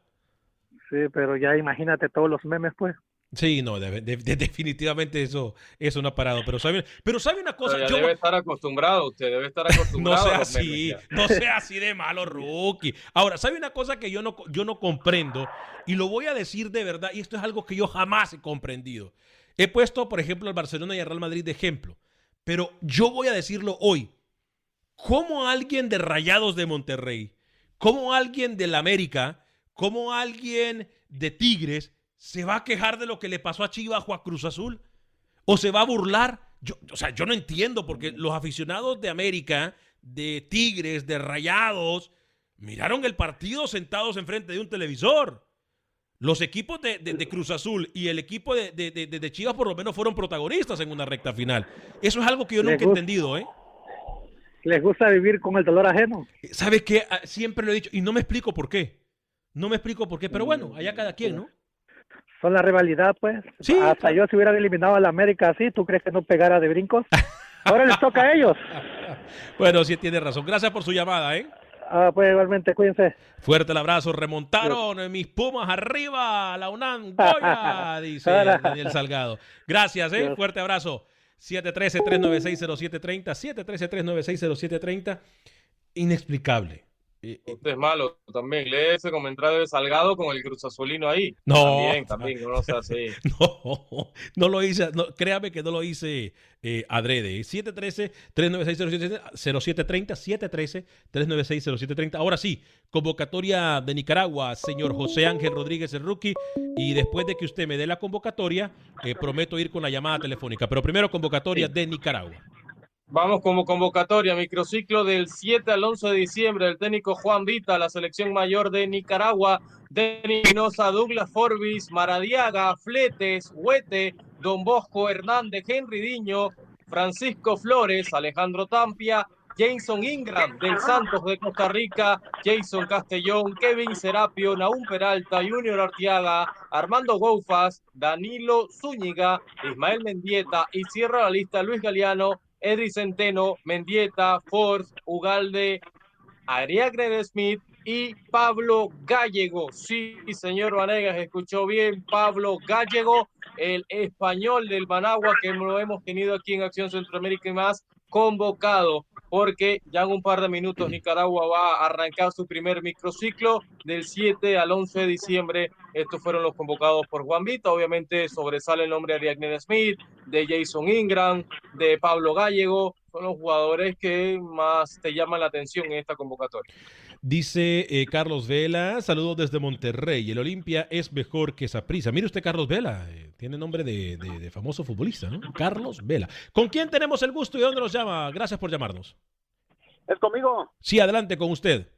Sí, pero ya imagínate todos los memes, pues. Sí, no, definitivamente eso, eso no ha parado. Pero sabe, pero sabe una cosa. yo, debe estar acostumbrado, usted debe estar acostumbrado. no sea así, no sea así de malo, rookie. Ahora, sabe una cosa que yo no, yo no comprendo y lo voy a decir de verdad, y esto es algo que yo jamás he comprendido. He puesto, por ejemplo, al Barcelona y al Real Madrid de ejemplo, pero yo voy a decirlo hoy. ¿Cómo alguien de Rayados de Monterrey, como alguien del América, como alguien de Tigres se va a quejar de lo que le pasó a Chivas o a Cruz Azul. ¿O se va a burlar? Yo, o sea, yo no entiendo porque los aficionados de América, de Tigres, de Rayados, miraron el partido sentados enfrente de un televisor. Los equipos de, de- de Cruz Azul y el equipo de, de- de- de Chivas por lo menos fueron protagonistas en una recta final. Eso es algo que yo Les nunca he entendido, ¿eh? Les gusta vivir con el dolor ajeno. ¿Sabes qué? Ah, Siempre lo he dicho y no me explico por qué. No me explico por qué, pero bueno, allá cada quien, ¿no? Son la rivalidad, pues. Sí, Hasta yo si hubieran eliminado a la América así, ¿tú crees que no pegara de brincos? Ahora les toca a ellos. Bueno, sí tiene razón. Gracias por su llamada, ¿eh? Ah, pues igualmente, cuídense. Fuerte el abrazo. Remontaron eh, mis Pumas arriba. La UNAM Goya, dice Daniel Salgado. Gracias, ¿eh? Dios. Fuerte abrazo. 713-396-0730. 713-396-0730. Inexplicable. Usted es malo también. Lee ese comentario de Salgado con el Cruz Azulino ahí. No. También, también, no sea. No, no lo hice, no, créame que no lo hice eh, adrede. 713-396-0730, 713-396-0730. Ahora sí, convocatoria de Nicaragua, señor José Ángel Rodríguez, el rookie. Y después de que usted me dé la convocatoria, eh, prometo ir con la llamada telefónica. Pero primero, convocatoria de Nicaragua. Vamos como convocatoria, microciclo del 7 al 11 de diciembre, el técnico Juan Vita, la selección mayor de Nicaragua, Denis Douglas Forbis, Maradiaga, Fletes, Huete, Don Bosco Hernández, Henry Diño, Francisco Flores, Alejandro Tampia, Jason Ingram del Santos de Costa Rica, Jason Castellón, Kevin Serapio, Naum Peralta, Junior Artiaga, Armando Goufas, Danilo Zúñiga, Ismael Mendieta y cierra la lista Luis Galeano, Edri Centeno, Mendieta, Force, Ugalde, Ariagne Smith y Pablo Gallego. Sí, señor Vanegas, escuchó bien, Pablo Gallego, el español del Managua que lo hemos tenido aquí en Acción Centroamérica y más, convocado, porque ya en un par de minutos Nicaragua va a arrancar su primer microciclo del 7 al 11 de diciembre. Estos fueron los convocados por Juan Vita. Obviamente sobresale el nombre de Ariagne Smith, de Jason Ingram, de Pablo Gallego. Son los jugadores que más te llaman la atención en esta convocatoria. Dice eh, Carlos Vela, saludos desde Monterrey. El Olimpia es mejor que Saprissa. Mire usted, Carlos Vela, eh, tiene nombre de, de- de famoso futbolista, ¿no? Carlos Vela. ¿Con quién tenemos el gusto y dónde nos llama? Gracias por llamarnos. ¿Es conmigo? Sí, adelante con usted.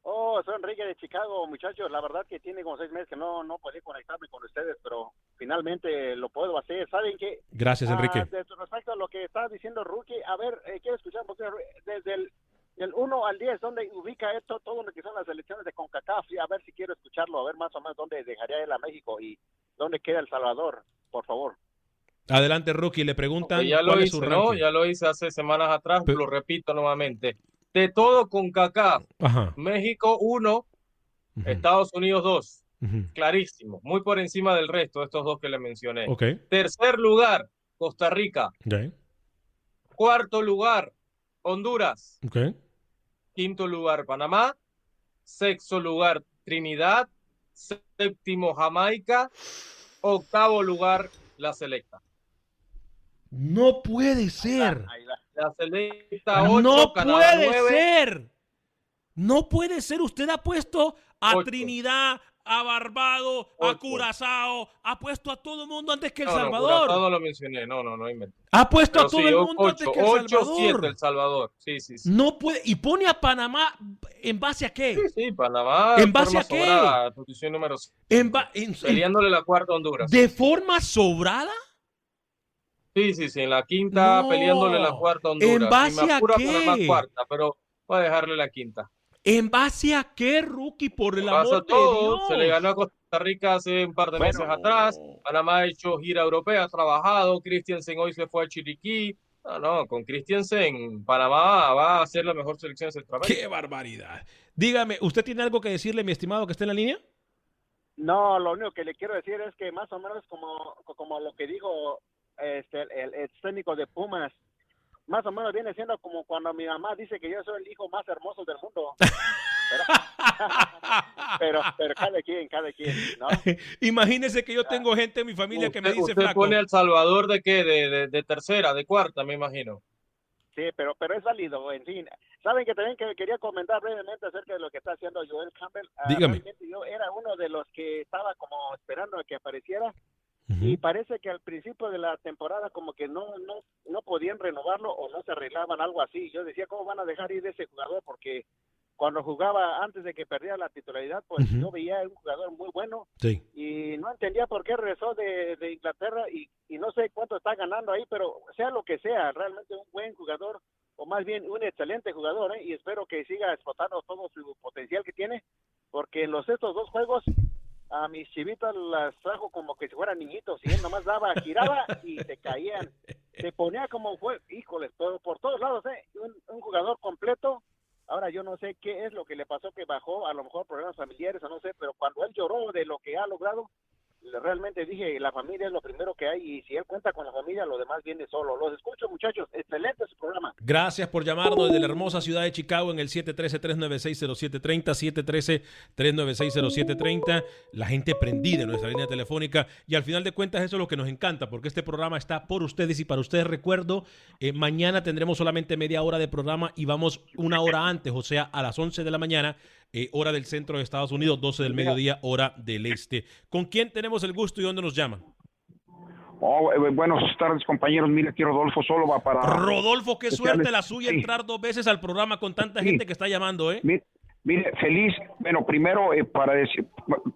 Oh, soy Enrique de Chicago, muchachos. La verdad que tiene como seis meses que no, no podía conectarme con ustedes, pero finalmente lo puedo hacer. ¿Saben qué? Gracias, Enrique. Ah, respecto a lo que está diciendo Rookie, a ver, eh, quiero escuchar un poquito, desde el, del 1 al 10, ¿dónde ubica esto, todo lo que son las elecciones de CONCACAF? Y a ver si quiero escucharlo, a ver más o menos dónde dejaría él a México y dónde queda El Salvador, por favor. Adelante, Rookie. Le preguntan ya lo cuál es hice, su ¿no? Ya lo hice hace semanas atrás, lo repito nuevamente. De todo con Kaká, Ajá. México 1, Estados Unidos 2. Ujú. Clarísimo, muy por encima del resto de estos dos que le mencioné. Ok. Tercer lugar, Costa Rica. Cuarto lugar, Honduras. Ok. Quinto lugar, Panamá. Sexto lugar, Trinidad. Séptimo, Jamaica. Octavo lugar, la Selecta. No puede ser. La Selecta 8, No Canadá puede 9. ser. No puede ser. Usted ha puesto a. Trinidad, a Barbado, a. Curazao, ha puesto a todo el mundo antes que El No, Salvador. No lo mencioné, no, no, no inventé. Ha puesto a todo sí, el mundo antes que El Salvador. El Salvador. Sí, sí, sí. No puede. Y pone a Panamá en base a qué? Sí, sí, Panamá. ¿En base a qué? sobrada, posición número cinco. En ba- en- Peleándole la cuarta a Honduras. ¿De forma sobrada? Sí, sí, sí, en la quinta No. peleándole la cuarta a Honduras. ¿En base Si me a apura, qué? Panamá cuarta, pero voy a dejarle la quinta. ¿En base a qué, Rookie? Por el amor de todo, Dios. se le ganó a Costa Rica hace un par de meses atrás. Panamá ha hecho gira europea, ha trabajado. Christiansen hoy se fue a Chiriquí. No, no, con Christiansen, Panamá va a ser la mejor selección de Centroamérica. ¡Qué barbaridad! Dígame, ¿usted tiene algo que decirle, mi estimado, que está en la línea? No, lo único que le quiero decir es que más o menos como, como lo que dijo este, el, el técnico de Pumas, más o menos viene siendo como cuando mi mamá dice que yo soy el hijo más hermoso del mundo. Pero, pero, pero cada quien, cada quien, ¿no? Imagínese que yo tengo gente en mi familia que me dice usted flaco. pone El Salvador de qué? De, de, de tercera, de cuarta, me imagino. Sí, pero, pero es válido, en fin. Saben que también que quería comentar brevemente acerca de lo que está haciendo Joel Campbell. Ah, Dígame. realmente yo era uno de los que estaba como esperando a que apareciera. Y parece que al principio de la temporada como que no, no, no podían renovarlo o no se arreglaban algo así. Yo decía, ¿cómo van a dejar ir ese jugador? Porque cuando jugaba antes de que perdiera la titularidad, pues yo veía un jugador muy bueno y no entendía por qué regresó de, de Inglaterra y, y, no sé cuánto está ganando ahí, pero sea lo que sea, realmente un buen jugador o más bien un excelente jugador ¿eh? y espero que siga explotando todo su potencial que tiene porque en los estos dos juegos a mis chivitas las trajo como que si fueran niñitos y él nomás daba, giraba y se caían. Se ponía como fue, híjoles, todo, por todos lados, ¿eh? Un, un, jugador completo. Ahora yo no sé qué es lo que le pasó que bajó, a lo mejor problemas familiares o no sé, pero cuando él lloró de lo que ha logrado, realmente dije, la familia es lo primero que hay y si él cuenta con la familia, lo demás viene solo. Los escucho, muchachos. Excelente su programa. Gracias por llamarnos desde la hermosa ciudad de Chicago en el 713-396-0730, 713-396-0730. La gente prendida en nuestra línea telefónica y al final de cuentas eso es lo que nos encanta porque este programa está por ustedes y para ustedes recuerdo, eh, mañana tendremos solamente media hora de programa y vamos una hora antes, o sea, a las 11 de la mañana eh, hora del centro de Estados Unidos, 12 del mediodía, hora del este. ¿Con quién tenemos el gusto y dónde nos llaman? Oh, eh, buenas tardes, compañeros. Mira, aquí Rodolfo solo va para. Rodolfo, qué suerte la suya entrar dos veces al programa con tanta gente que está llamando, ¿eh? Mire, feliz, bueno, primero eh, para decir,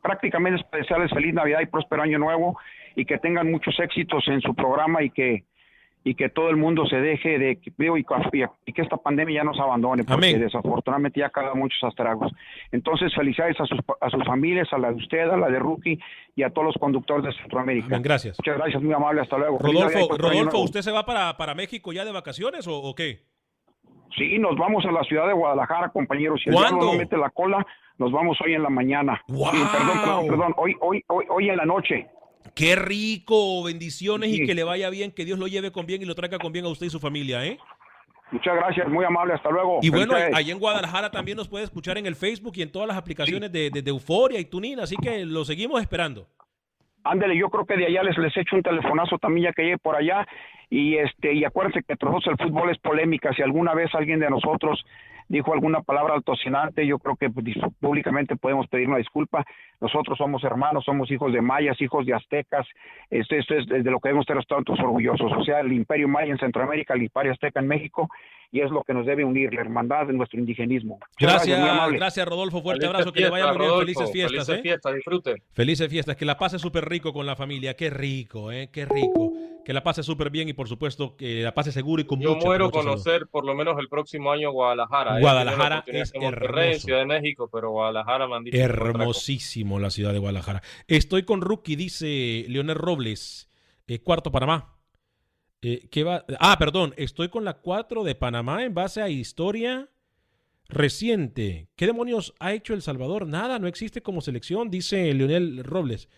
prácticamente es desearles feliz Navidad y próspero año nuevo y que tengan muchos éxitos en su programa y que y que todo el mundo se deje de y, y, que esta pandemia ya nos abandone porque desafortunadamente ya caga muchos astragos. Entonces felicidades a sus, a sus familias, a la de usted, a la de Rookie y a todos los conductores de Centroamérica. gracias. Muchas gracias, muy amable, hasta luego. Rodolfo, Rodolfo ¿usted se va para, para México ya de vacaciones o, o, qué? Sí, nos vamos a la ciudad de Guadalajara, compañeros. Si el no mete la cola, nos vamos hoy en la mañana. perdón, perdón, perdón, hoy, hoy, hoy, hoy en la noche. Qué rico, bendiciones y que le vaya bien, que Dios lo lleve con bien y lo traiga con bien a usted y su familia, ¿eh? Muchas gracias, muy amable, hasta luego. Y bueno, ahí en Guadalajara también nos puede escuchar en el Facebook y en todas las aplicaciones de, de, Euforia y Tunin, así que lo seguimos esperando. Ándele, yo creo que de allá les, les echo un telefonazo también ya que llegue por allá y este y acuérdense que todos el fútbol es polémica, si alguna vez alguien de nosotros dijo alguna palabra altocinante, yo creo que pues, públicamente podemos pedir una disculpa. Nosotros somos hermanos, somos hijos de mayas, hijos de aztecas, esto, esto es de lo que debemos estar todos orgullosos, o sea, el imperio maya en Centroamérica, el imperio azteca en México, y es lo que nos debe unir, la hermandad de nuestro indigenismo. Gracias, gracias, Rodolfo, fuerte abrazo, que le vaya muy bien, felices fiestas. Felices ¿eh? fiestas, disfrute. Felices fiestas, que la pase súper rico con la familia, qué rico, ¿eh? qué rico que la pase súper bien y por supuesto que la pase seguro y con Yo mucha, muero conocer por lo menos el próximo año Guadalajara. ¿eh? Guadalajara es hermoso. Ciudad de México, pero Guadalajara me han dicho Hermosísimo la ciudad de Guadalajara. Estoy con Rookie, dice Leonel Robles, eh, cuarto Panamá. Eh, ¿qué va? Ah, perdón, estoy con la 4 de Panamá en base a historia reciente. ¿Qué demonios ha hecho El Salvador? Nada, no existe como selección, dice Leonel Robles.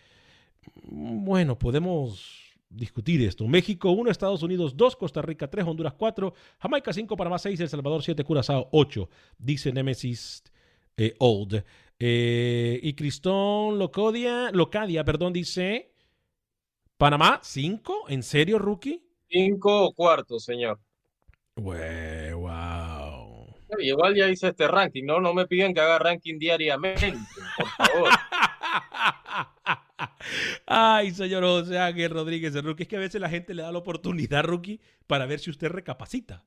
Bueno, podemos discutir esto. México 1, Estados Unidos 2, Costa Rica 3, Honduras 4, Jamaica 5, Panamá 6, El Salvador 7, Curazao 8, dice Nemesis eh, Old. Eh, y Cristón Locadia, Locadia, perdón, dice Panamá 5, ¿en serio, rookie? 5 o cuarto, señor. wow. Igual ya hice este ranking, ¿no? No me piden que haga ranking diariamente, por favor. Ay, señor José Ángel Rodríguez, Rookie, es que a veces la gente le da la oportunidad, Rookie, para ver si usted recapacita.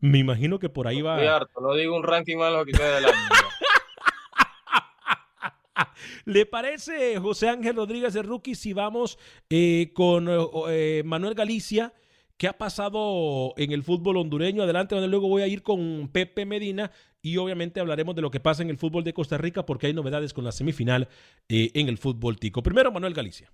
Me imagino que por ahí va. Estoy harto, no digo un ranking malo que quede adelante. ¿Le parece, José Ángel Rodríguez, de Rookie, si vamos eh, con eh, Manuel Galicia? ¿Qué ha pasado en el fútbol hondureño? Adelante, donde luego voy a ir con Pepe Medina y obviamente hablaremos de lo que pasa en el fútbol de Costa Rica porque hay novedades con la semifinal eh, en el fútbol tico. Primero, Manuel Galicia.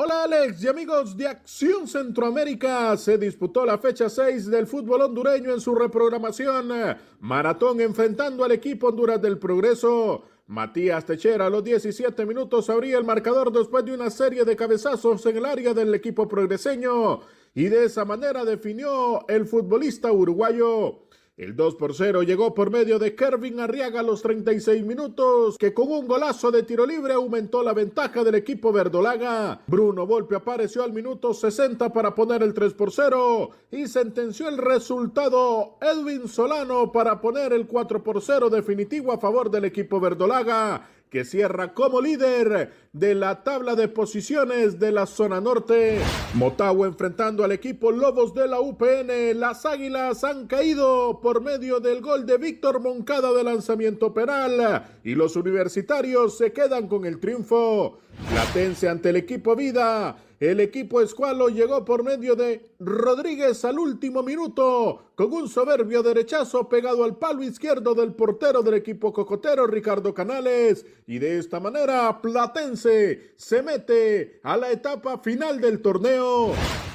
Hola Alex y amigos de Acción Centroamérica. Se disputó la fecha 6 del fútbol hondureño en su reprogramación. Maratón enfrentando al equipo Honduras del Progreso. Matías Techera a los 17 minutos abría el marcador después de una serie de cabezazos en el área del equipo progreseño y de esa manera definió el futbolista uruguayo. El 2 por 0 llegó por medio de Kervin Arriaga a los 36 minutos, que con un golazo de tiro libre aumentó la ventaja del equipo verdolaga. Bruno Volpe apareció al minuto 60 para poner el 3 por 0 y sentenció el resultado Edwin Solano para poner el 4 por 0 definitivo a favor del equipo verdolaga que cierra como líder de la tabla de posiciones de la zona norte. Motagua enfrentando al equipo Lobos de la UPN. Las Águilas han caído por medio del gol de Víctor Moncada de lanzamiento penal y los universitarios se quedan con el triunfo. Platense ante el equipo Vida. El equipo Escualo llegó por medio de Rodríguez al último minuto con un soberbio derechazo pegado al palo izquierdo del portero del equipo cocotero Ricardo Canales y de esta manera Platense se mete a la etapa final del torneo.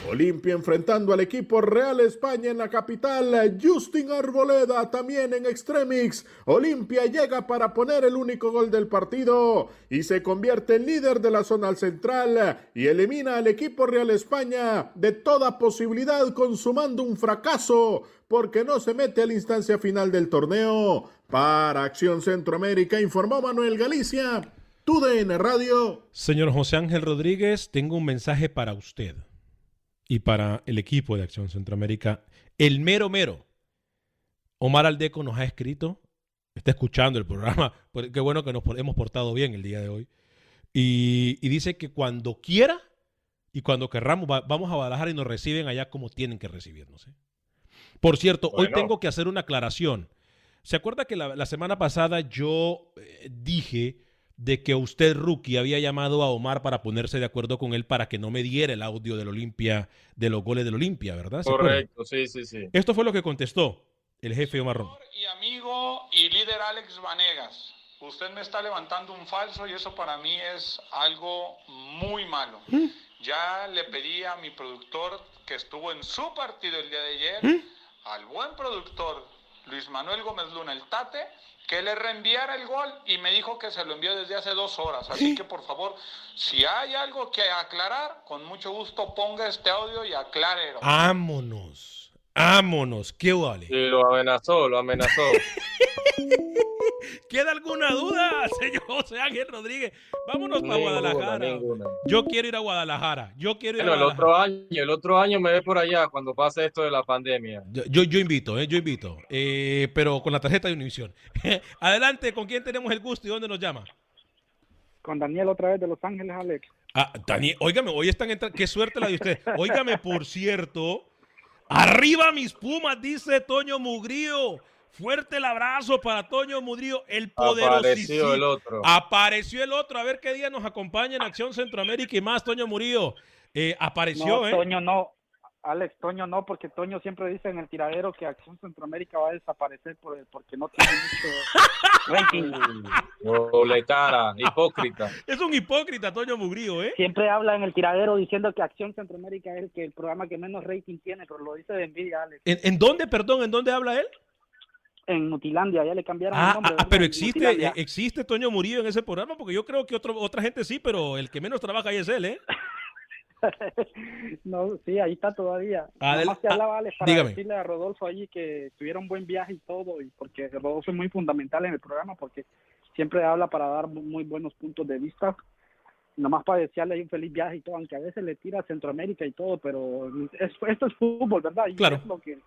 Olimpia enfrentando al equipo Real España en la capital. Justin Arboleda también en Extremix. Olimpia llega para poner el único gol del partido y se convierte en líder de la zona central y elimina al equipo Real España de toda posibilidad consumando un fracaso porque no se mete a la instancia final del torneo. Para Acción Centroamérica informó Manuel Galicia. TUDN Radio. Señor José Ángel Rodríguez, tengo un mensaje para usted y para el equipo de Acción Centroamérica. El mero mero. Omar Aldeco nos ha escrito, está escuchando el programa, qué bueno que nos hemos portado bien el día de hoy. Y, dice que cuando quiera y cuando querramos, vamos a Guadalajara y nos reciben allá como tienen que recibirnos. ¿eh? Por cierto, hoy tengo que hacer una aclaración. ¿Se acuerda que la, semana pasada yo eh, dije de que usted, Rookie, había llamado a Omar para ponerse de acuerdo con él para que no me diera el audio del Olimpia, de los goles del Olimpia, ¿verdad? Correcto, sí, sí, sí. Esto fue lo que contestó el jefe Omar Ron. Y amigo y líder Alex Vanegas, usted me está levantando un falso y eso para mí es algo muy malo. ¿Mm? Ya le pedí a mi productor que estuvo en su partido el día de ayer, ¿Mm? al buen productor Luis Manuel Gómez Luna, el Tate, que le reenviara el gol y me dijo que se lo envió desde hace dos horas. Así que por favor, si hay algo que aclarar, con mucho gusto ponga este audio y aclare. Vámonos, vámonos, ¿qué vale? Sí, lo amenazó, lo amenazó. ¿Queda alguna duda, señor José Ángel Rodríguez? Vámonos para Guadalajara. Yo quiero ir a Guadalajara. Yo quiero ir a Guadalajara. el otro año, el otro año me ve por allá cuando pase esto de la pandemia. Yo, yo, invito, eh, yo invito. Eh, pero con la tarjeta de Univisión. Adelante, ¿con quién tenemos el gusto y dónde nos llama? Con Daniel otra vez de Los Ángeles, Alex. Ah, Daniel, óigame, hoy están entrando. Qué suerte la de usted. Óigame, por cierto. Arriba mis pumas, dice Toño Mugrío. Fuerte el abrazo para Toño Mudrío, el poderosísimo. Apareció el otro. Apareció el otro. A ver qué día nos acompaña en Acción Centroamérica y más, Toño Murillo. Eh, apareció, no, ¿eh? Toño no. Alex, Toño no, porque Toño siempre dice en el tiradero que Acción Centroamérica va a desaparecer porque no tiene mucho ranking. Doble cara, hipócrita. Es un hipócrita, Toño Mugrío, ¿eh? Siempre habla en el tiradero diciendo que Acción Centroamérica es el, que el programa que menos rating tiene, pero lo dice de envidia, Alex. ¿En, en dónde, perdón, en dónde habla él? En Mutilandia, ya le cambiaron el ah, nombre. Ah, pero existe, eh, existe Toño Murillo en ese programa, porque yo creo que otro, otra gente sí, pero el que menos trabaja ahí es él, ¿eh? no, sí, ahí está todavía. Además te hablaba, Alex, para decirle a Rodolfo allí que tuviera un buen viaje y todo, y porque Rodolfo es muy fundamental en el programa, porque siempre habla para dar muy buenos puntos de vista. Nomás para desearle un feliz viaje y todo, aunque a veces le tira a Centroamérica y todo, pero esto es fútbol, ¿verdad? Y claro. Es lo que,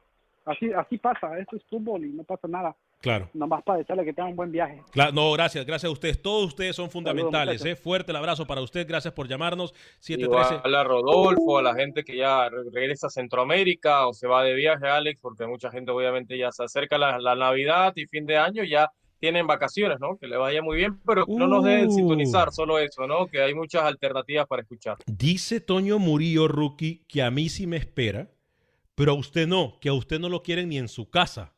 Así, así pasa, esto es fútbol y no pasa nada. Claro. Nomás para decirle que tengan un buen viaje. Claro, no, gracias, gracias a ustedes. Todos ustedes son fundamentales. eh. Fuerte el abrazo para usted, gracias por llamarnos. 713. A Rodolfo, a la gente que ya regresa a Centroamérica o se va de viaje, Alex, porque mucha gente obviamente ya se acerca la, la Navidad y fin de año, ya tienen vacaciones, ¿no? Que le vaya muy bien, pero no nos dejen uh. sintonizar solo eso, ¿no? Que hay muchas alternativas para escuchar. Dice Toño Murillo, rookie, que a mí sí me espera pero a usted no, que a usted no lo quieren ni en su casa.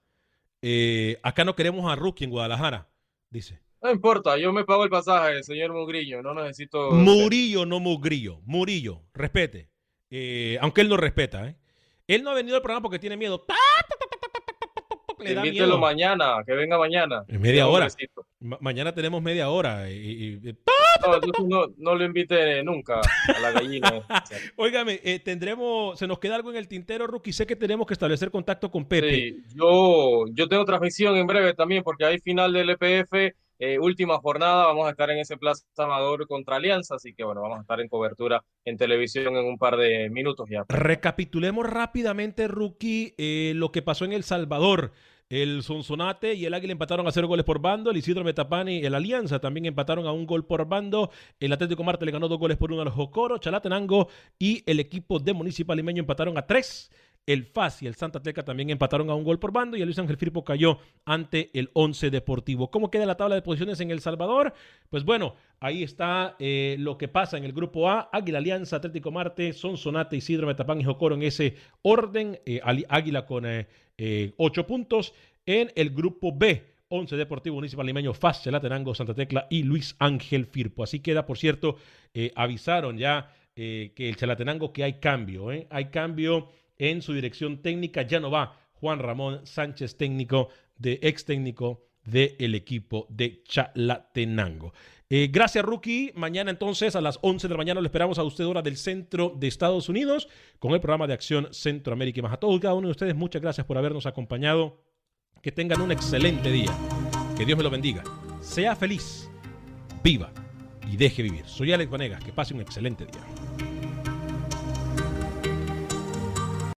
Eh, acá no queremos a Rookie en Guadalajara, dice. No importa, yo me pago el pasaje, señor Mugrillo, no necesito... Murillo, no Mugrillo, Murillo, respete. Eh, aunque él no respeta, ¿eh? Él no ha venido al programa porque tiene miedo. Le da miedo. mañana, que venga mañana. En media hora. mañana tenemos media hora. y no, no, lo invite nunca a la gallina. Óigame, eh, tendremos, se nos queda algo en el tintero, Rookie. Sé que tenemos que establecer contacto con Pepe. Sí, yo, yo tengo transmisión en breve también, porque hay final del EPF. Eh, última jornada, vamos a estar en ese Plaza Amador contra Alianza, así que bueno, vamos a estar en cobertura en televisión en un par de minutos ya. Recapitulemos rápidamente, Rookie, eh, lo que pasó en El Salvador. El Sonsonate y el Águila empataron a cero goles por bando. El Isidro Metapani y el Alianza también empataron a un gol por bando. El Atlético Marte le ganó dos goles por uno a los Jocoro. Chalatenango y el equipo de Municipal Limeño empataron a tres. El FAS y el Santa Teca también empataron a un gol por bando y el Luis Ángel Firpo cayó ante el Once Deportivo. ¿Cómo queda la tabla de posiciones en El Salvador? Pues bueno, ahí está eh, lo que pasa en el grupo A. Águila Alianza, Atlético Marte, Sonsonate, Isidro, Metapán y Jocoro en ese orden. Eh, Águila con eh, ocho puntos. En el grupo B, Once Deportivo Municipal Limeño, FAS, Chalatenango, Santa Tecla y Luis Ángel Firpo. Así queda, por cierto, avisaron ya que el Chalatenango que hay cambio. Hay cambio en su dirección técnica. Ya no va Juan Ramón Sánchez, técnico de ex técnico del equipo de Chalatenango. Eh, gracias, Rookie. Mañana entonces a las 11 de la mañana lo esperamos a usted hora del centro de Estados Unidos con el programa de acción Centroamérica y más. A todos cada uno de ustedes, muchas gracias por habernos acompañado. Que tengan un excelente día. Que Dios me lo bendiga. Sea feliz, viva y deje vivir. Soy Alex Vanegas. Que pase un excelente día.